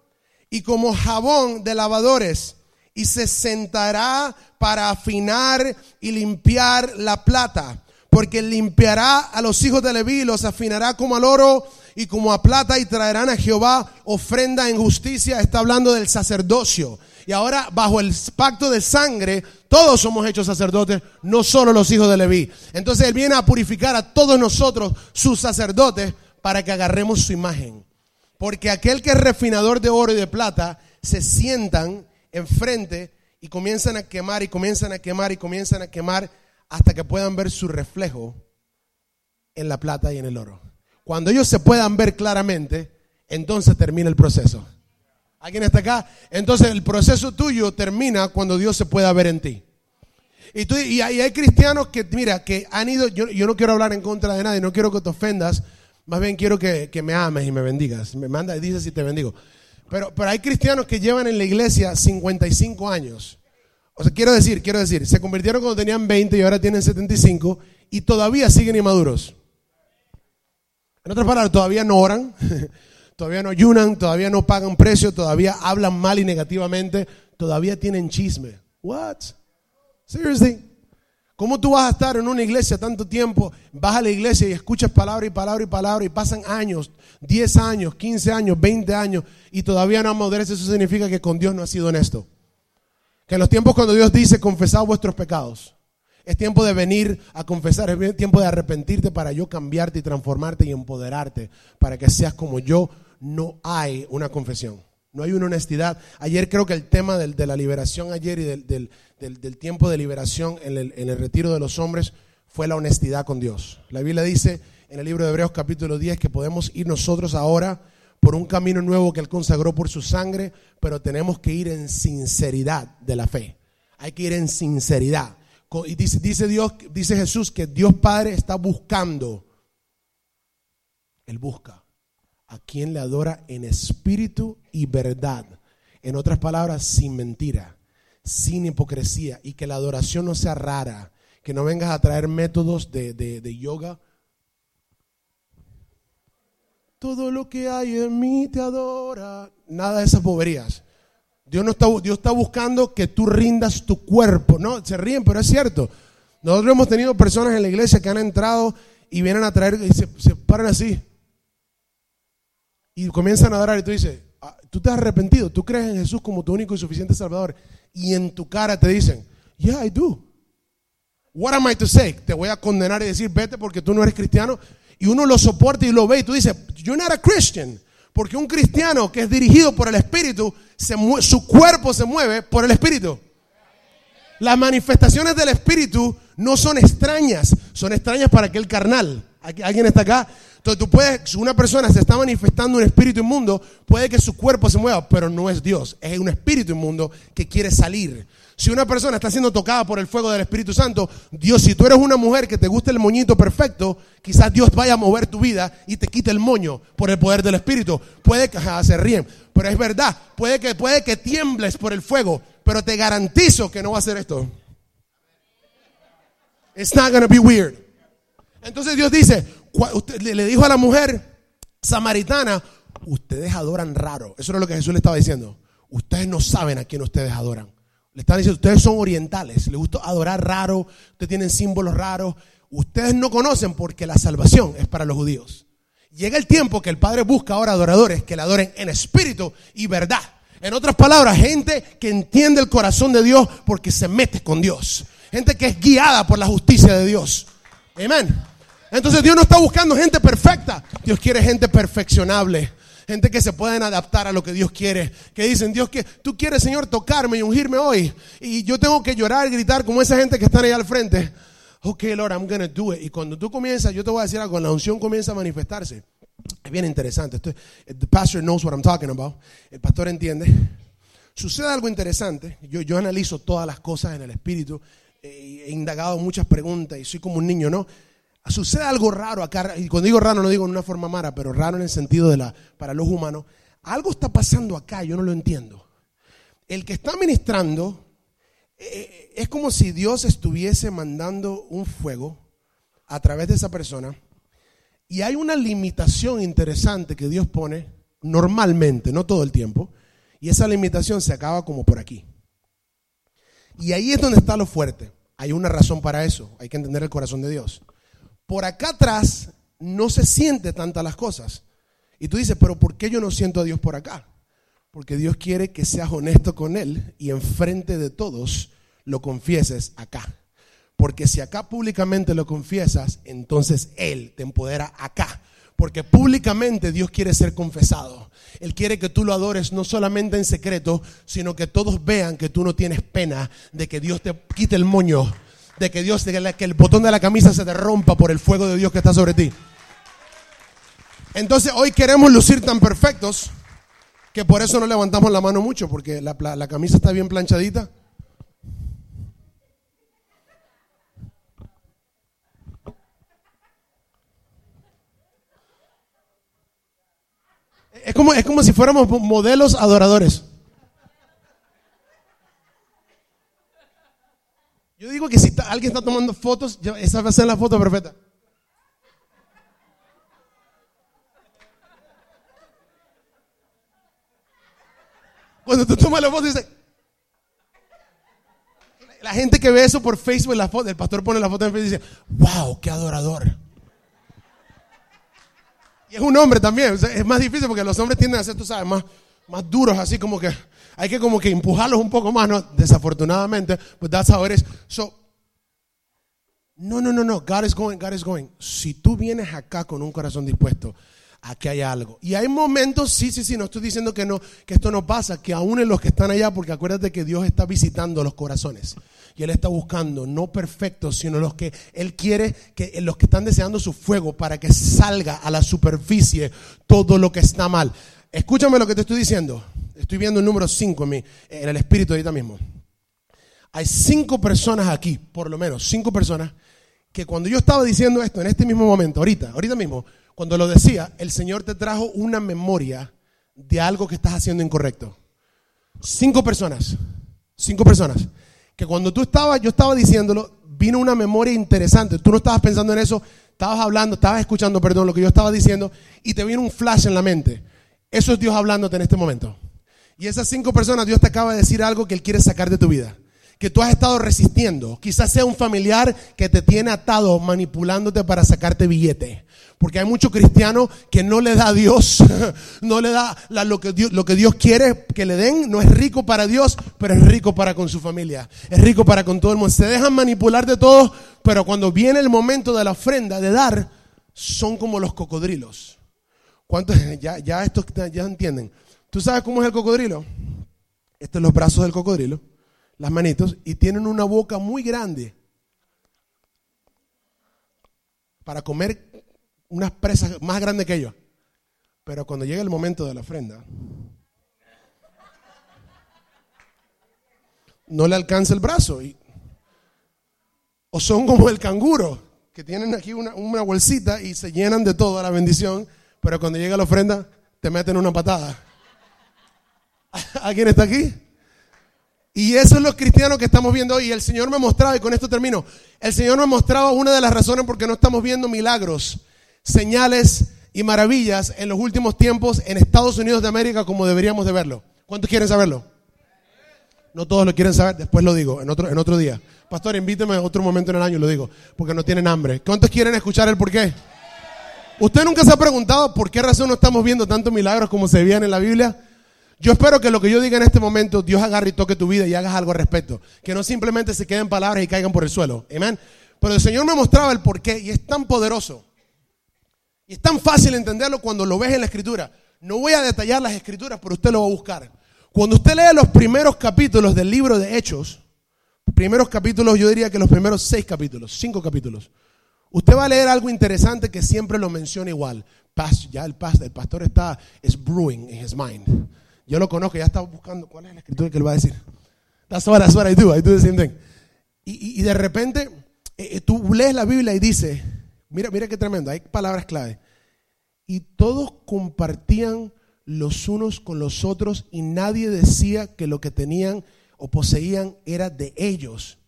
y como jabón de lavadores y se sentará para afinar y limpiar la plata, porque limpiará a los hijos de Leví, los afinará como al oro y como a plata y traerán a Jehová ofrenda en justicia. Está hablando del sacerdocio. Y ahora bajo el pacto de sangre, todos somos hechos sacerdotes, no solo los hijos de Leví. Entonces Él viene a purificar a todos nosotros, sus sacerdotes, para que agarremos su imagen. Porque aquel que es refinador de oro y de plata, se sientan enfrente y comienzan a quemar y comienzan a quemar y comienzan a quemar hasta que puedan ver su reflejo en la plata y en el oro. Cuando ellos se puedan ver claramente, entonces termina el proceso. ¿Alguien está acá? Entonces el proceso tuyo termina cuando Dios se pueda ver en ti. Y, tú, y, hay, cristianos que, mira, que han ido, yo, yo, no quiero hablar en contra de nadie, no quiero que te ofendas, más bien quiero que, que me ames y me bendigas. Me manda y dice si te bendigo. Pero, pero hay cristianos que llevan en la iglesia 55 años. O sea, quiero decir, quiero decir, se convirtieron cuando tenían 20 y ahora tienen 75 y todavía siguen inmaduros. En otras palabras, todavía no oran, todavía no ayunan, todavía no pagan precio, todavía hablan mal y negativamente, todavía tienen chisme. What? Seriously? ¿Cómo tú vas a estar en una iglesia tanto tiempo? Vas a la iglesia y escuchas palabra y palabra y palabra y pasan años, 10 años, 15 años, 20 años y todavía no amadurece. Eso significa que con Dios no has sido honesto. Que en los tiempos cuando Dios dice confesad vuestros pecados, es tiempo de venir a confesar, es tiempo de arrepentirte para yo cambiarte y transformarte y empoderarte para que seas como yo. No hay una confesión. No hay una honestidad. Ayer creo que el tema de la liberación ayer y del, tiempo de liberación en el, retiro de los hombres fue la honestidad con Dios. La Biblia dice en el libro de Hebreos capítulo 10 que podemos ir nosotros ahora por un camino nuevo que Él consagró por su sangre, pero tenemos que ir en sinceridad de la fe. Hay que ir en sinceridad. Y dice, dice Dios, dice Jesús que Dios Padre está buscando. Él busca a quien le adora en espíritu y verdad. En otras palabras, sin mentira, sin hipocresía y que la adoración no sea rara, que no vengas a traer métodos de, yoga. Todo lo que hay en mí te adora. Nada de esas boberías. Dios, no está, Dios está buscando que tú rindas tu cuerpo. No, se ríen, pero es cierto. Nosotros hemos tenido personas en la iglesia que han entrado y vienen a traer y se, se paran así. Y comienzan a adorar y tú dices, ah, tú te has arrepentido, tú crees en Jesús como tu único y suficiente Salvador. Y en tu cara te dicen, yeah, I do. What am I to say? Te voy a condenar y decir, vete porque tú no eres cristiano. Y uno lo soporta y lo ve y tú dices, you're not a Christian. Porque un cristiano que es dirigido por el Espíritu, se su cuerpo se mueve por el Espíritu. Las manifestaciones del Espíritu no son extrañas, son extrañas para aquel carnal. ¿Alguien está acá? Entonces tú puedes, si una persona se está manifestando un espíritu inmundo, puede que su cuerpo se mueva, pero no es Dios, es un espíritu inmundo que quiere salir. Si una persona está siendo tocada por el fuego del Espíritu Santo, Dios, si tú eres una mujer que te gusta el moñito perfecto, quizás Dios vaya a mover tu vida y te quite el moño por el poder del Espíritu. Puede que se ríen, pero es verdad, puede que, puede que tiembles por el fuego, pero te garantizo que no va a ser esto. It's not gonna be weird. Entonces Dios dice, le dijo a la mujer samaritana, ustedes adoran raro. Eso es lo que Jesús le estaba diciendo. Ustedes no saben a quién ustedes adoran. Le están diciendo, ustedes son orientales, les gusta adorar raro, ustedes tienen símbolos raros. Ustedes no conocen porque la salvación es para los judíos. Llega el tiempo que el Padre busca ahora adoradores que le adoren en espíritu y verdad. En otras palabras, gente que entiende el corazón de Dios porque se mete con Dios. Gente que es guiada por la justicia de Dios. Amén. Entonces Dios no está buscando gente perfecta. Dios quiere gente perfeccionable gente que se pueden adaptar a lo que Dios quiere, que dicen, Dios, que tú quieres, Señor, tocarme y ungirme hoy, y yo tengo que llorar, gritar como esa gente que está ahí al frente. Ok, Lord, I'm gonna do it. Y cuando tú comienzas, yo te voy a decir algo, la unción comienza a manifestarse. Es bien interesante. The pastor knows what I'm talking about. El pastor entiende. Sucede algo interesante. Yo, yo analizo todas las cosas en el espíritu. He indagado muchas preguntas y soy como un niño, ¿no? Sucede algo raro acá, y cuando digo raro no digo en una forma mala, pero raro en el sentido de la, para los humanos. Algo está pasando acá, yo no lo entiendo. El que está ministrando eh, es como si Dios estuviese mandando un fuego a través de esa persona y hay una limitación interesante que Dios pone normalmente, no todo el tiempo, y esa limitación se acaba como por aquí. Y ahí es donde está lo fuerte. Hay una razón para eso, hay que entender el corazón de Dios por acá atrás no se siente tantas las cosas. Y tú dices, pero ¿por qué yo no siento a Dios por acá? Porque Dios quiere que seas honesto con Él y enfrente de todos lo confieses acá. Porque si acá públicamente lo confiesas, entonces Él te empodera acá. Porque públicamente Dios quiere ser confesado. Él quiere que tú lo adores no solamente en secreto, sino que todos vean que tú no tienes pena de que Dios te quite el moño de que Dios, de que el botón de la camisa se te rompa por el fuego de Dios que está sobre ti. Entonces hoy queremos lucir tan perfectos que por eso no levantamos la mano mucho, porque la, la camisa está bien planchadita. Es como, es como si fuéramos modelos adoradores. Yo digo que si alguien está tomando fotos, esa va a ser la foto perfecta. Cuando tú tomas la foto, dice. La gente que ve eso por Facebook, la foto, el pastor pone la foto en Facebook y dice: ¡Wow! ¡Qué adorador! Y es un hombre también. es más difícil porque los hombres tienden a ser, tú sabes, más, más duros, así como que hay que como que empujarlos un poco más, ¿no? Desafortunadamente, but that's how it is. So, no, no, no, no, God is going, God is going. Si tú vienes acá con un corazón dispuesto, aquí hay algo. Y hay momentos, sí, sí, sí, no estoy diciendo que no, que esto no pasa, que aún en los que están allá, porque acuérdate que Dios está visitando los corazones. Y Él está buscando, no perfectos, sino los que Él quiere, que los que están deseando su fuego para que salga a la superficie todo lo que está mal. Escúchame lo que te estoy diciendo. Estoy viendo el número 5 en, en el espíritu ahorita mismo. Hay cinco personas aquí, por lo menos, cinco personas, que cuando yo estaba diciendo esto en este mismo momento, ahorita, ahorita mismo, cuando lo decía, el Señor te trajo una memoria de algo que estás haciendo incorrecto. Cinco personas, cinco personas, que cuando tú estabas, yo estaba diciéndolo, vino una memoria interesante. Tú no estabas pensando en eso, estabas hablando, estabas escuchando, perdón, lo que yo estaba diciendo, y te vino un flash en la mente. Eso es Dios hablándote en este momento. Y esas cinco personas, Dios te acaba de decir algo que Él quiere sacar de tu vida. que tú has estado resistiendo. Quizás sea un familiar que te tiene atado manipulándote para sacarte billete. Porque hay muchos cristianos que no le da a Dios, no le da lo, que Dios, lo que Dios quiere que le den. No es rico para Dios, pero es rico para con su familia. Es rico para con todo el mundo. Se dejan manipular de todo, pero cuando viene el momento de la ofrenda, de dar, son como los cocodrilos. ¿Cuántos ya, ya estos ya entienden? ¿Tú sabes cómo es el cocodrilo? Estos son los brazos del cocodrilo, las manitos, y tienen una boca muy grande para comer unas presas más grandes que ellos. Pero cuando llega el momento de la ofrenda, no le alcanza el brazo. Y, o son como el canguro, que tienen aquí una, una bolsita y se llenan de toda la bendición, pero cuando llega la ofrenda, te meten una patada. ¿Alguien está aquí? Y eso es lo cristianos que estamos viendo hoy. Y el Señor me mostraba, y con esto termino, el Señor me mostraba una de las razones por qué no estamos viendo milagros, señales y maravillas en los últimos tiempos en Estados Unidos de América como deberíamos de verlo. ¿Cuántos quieren saberlo? No todos lo quieren saber, después lo digo, en otro, en otro día. Pastor, invíteme otro momento en el año, lo digo, porque no tienen hambre. ¿Cuántos quieren escuchar el por qué? ¿Usted nunca se ha preguntado por qué razón no estamos viendo tantos milagros como se veían en la Biblia? Yo espero que lo que yo diga en este momento, Dios agarre y toque tu vida y hagas algo al respecto. Que no simplemente se queden palabras y caigan por el suelo. Amén. Pero el Señor me mostraba el porqué y es tan poderoso. Y es tan fácil entenderlo cuando lo ves en la escritura. No voy a detallar las escrituras, pero usted lo va a buscar. Cuando usted lee los primeros capítulos del libro de Hechos, primeros capítulos, yo diría que los primeros seis capítulos, cinco capítulos, usted va a leer algo interesante que siempre lo menciona igual. Ya el pastor, el pastor está, es brewing in his mind. Yo lo conozco, ya estaba buscando cuál es la escritura que él va a decir. That's what, that's what I do, I do the same thing. Y, y, de repente eh, eh, tú lees la Biblia y dice, mira, mira qué tremendo, hay palabras clave. Y todos compartían los unos con los otros y nadie decía que lo que tenían o poseían era de ellos.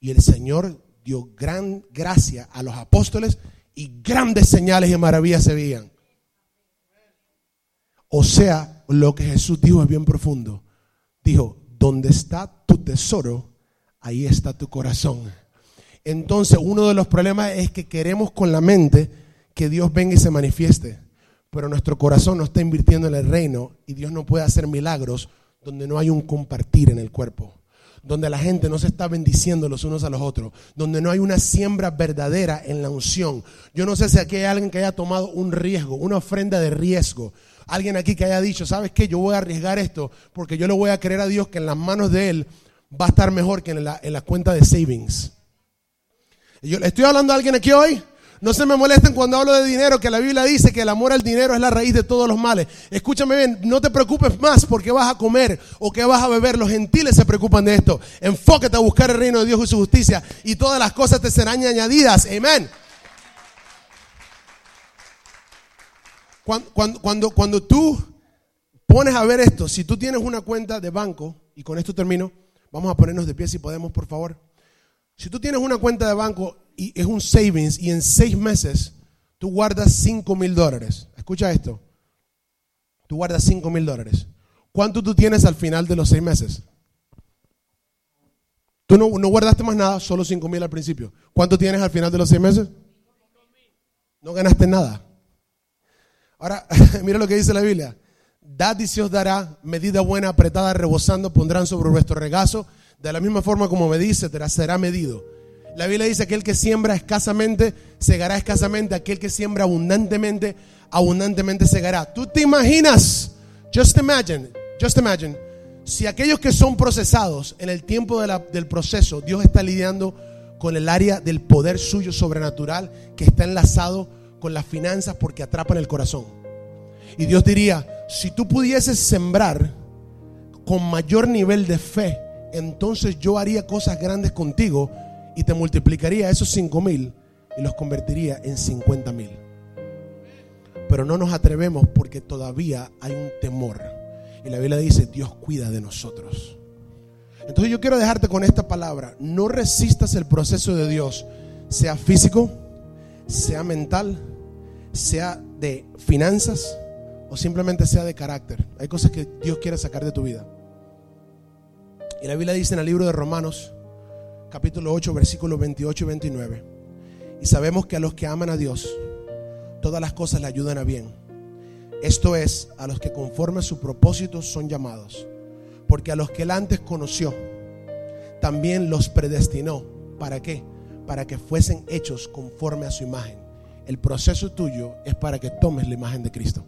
Y el Señor dio gran gracia a los apóstoles y grandes señales y maravillas se veían. O sea, lo que Jesús dijo es bien profundo. Dijo, donde está tu tesoro, ahí está tu corazón. Entonces, uno de los problemas es que queremos con la mente que Dios venga y se manifieste, pero nuestro corazón no está invirtiendo en el reino y Dios no puede hacer milagros donde no hay un compartir en el cuerpo donde la gente no se está bendiciendo los unos a los otros, donde no hay una siembra verdadera en la unción. Yo no sé si aquí hay alguien que haya tomado un riesgo, una ofrenda de riesgo, Alguien aquí que haya dicho, ¿sabes qué? Yo voy a arriesgar esto porque yo le voy a creer a Dios que en las manos de Él va a estar mejor que en la, en la cuenta de savings. Yo, ¿Estoy hablando a alguien aquí hoy? No se me molesten cuando hablo de dinero, que la Biblia dice que el amor al dinero es la raíz de todos los males. Escúchame bien, no te preocupes más porque vas a comer o qué vas a beber. Los gentiles se preocupan de esto. Enfócate a buscar el reino de Dios y su justicia y todas las cosas te serán añadidas. Amén. Cuando, cuando, cuando, tú pones a ver esto, si tú tienes una cuenta de banco, y con esto termino, vamos a ponernos de pie si podemos, por favor. Si tú tienes una cuenta de banco y es un savings y en seis meses tú guardas 5 mil dólares, escucha esto, tú guardas 5 mil dólares, ¿cuánto tú tienes al final de los seis meses? Tú no, no guardaste más nada, solo 5 mil al principio. ¿Cuánto tienes al final de los seis meses? No ganaste nada. Ahora, mira lo que dice la Biblia. Dad y se os dará, medida buena, apretada, rebosando, pondrán sobre vuestro regazo. De la misma forma como me dice, será medido. La Biblia dice, aquel que siembra escasamente, segará escasamente. Aquel que siembra abundantemente, abundantemente segará. ¿Tú te imaginas? Just imagine, just imagine. Si aquellos que son procesados en el tiempo del proceso, Dios está lidiando con el área del poder suyo sobrenatural que está enlazado con las finanzas porque atrapan el corazón. Y Dios diría, si tú pudieses sembrar con mayor nivel de fe, entonces yo haría cosas grandes contigo y te multiplicaría esos 5 mil y los convertiría en 50 mil. Pero no nos atrevemos porque todavía hay un temor. Y la Biblia dice, Dios cuida de nosotros. Entonces yo quiero dejarte con esta palabra. No resistas el proceso de Dios, sea físico, sea mental, sea de finanzas o simplemente sea de carácter. Hay cosas que Dios quiere sacar de tu vida. Y la Biblia dice en el libro de Romanos, capítulo 8, versículos 28 y 29. Y sabemos que a los que aman a Dios, todas las cosas le ayudan a bien. Esto es, a los que conforme a su propósito son llamados. Porque a los que él antes conoció, también los predestinó. ¿Para qué? Para que fuesen hechos conforme a su imagen. El proceso tuyo es para que tomes la imagen de Cristo.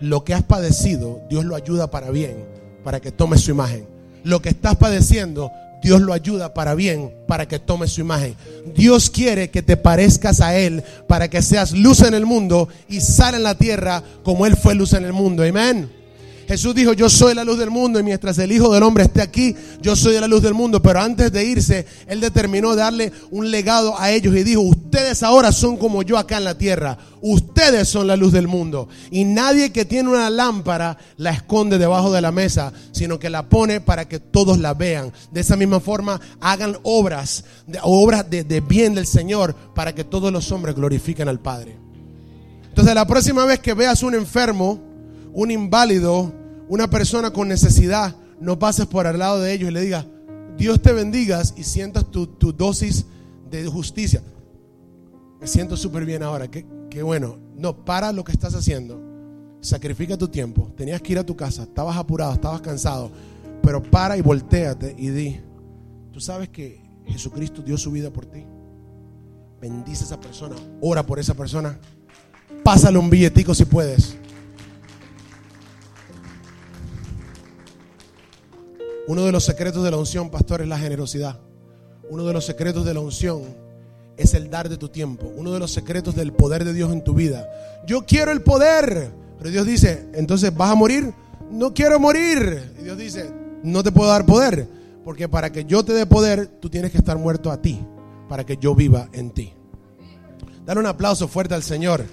Lo que has padecido, Dios lo ayuda para bien, para que tomes su imagen. Lo que estás padeciendo, Dios lo ayuda para bien, para que tome su imagen. Dios quiere que te parezcas a Él, para que seas luz en el mundo y sal en la tierra como Él fue luz en el mundo. Amén. Jesús dijo, yo soy la luz del mundo y mientras el Hijo del Hombre esté aquí, yo soy la luz del mundo. Pero antes de irse, Él determinó darle un legado a ellos y dijo, ustedes ahora son como yo acá en la tierra. Ustedes son la luz del mundo. Y nadie que tiene una lámpara la esconde debajo de la mesa, sino que la pone para que todos la vean. De esa misma forma, hagan obras, de, obras de, de bien del Señor para que todos los hombres glorifiquen al Padre. Entonces, la próxima vez que veas un enfermo, un inválido, una persona con necesidad, no pases por al lado de ellos y le digas, Dios te bendigas y sientas tu, tu dosis de justicia. Me siento súper bien ahora, qué, qué bueno. No, para lo que estás haciendo. Sacrifica tu tiempo. Tenías que ir a tu casa, estabas apurado, estabas cansado. Pero para y volteate y di, tú sabes que Jesucristo dio su vida por ti. Bendice a esa persona, ora por esa persona. Pásale un billetico si puedes. Uno de los secretos de la unción, pastor, es la generosidad. Uno de los secretos de la unción es el dar de tu tiempo. Uno de los secretos del poder de Dios en tu vida. Yo quiero el poder. Pero Dios dice, entonces vas a morir. No quiero morir. Y Dios dice, no te puedo dar poder. Porque para que yo te dé poder, tú tienes que estar muerto a ti. Para que yo viva en ti. Dale un aplauso fuerte al Señor.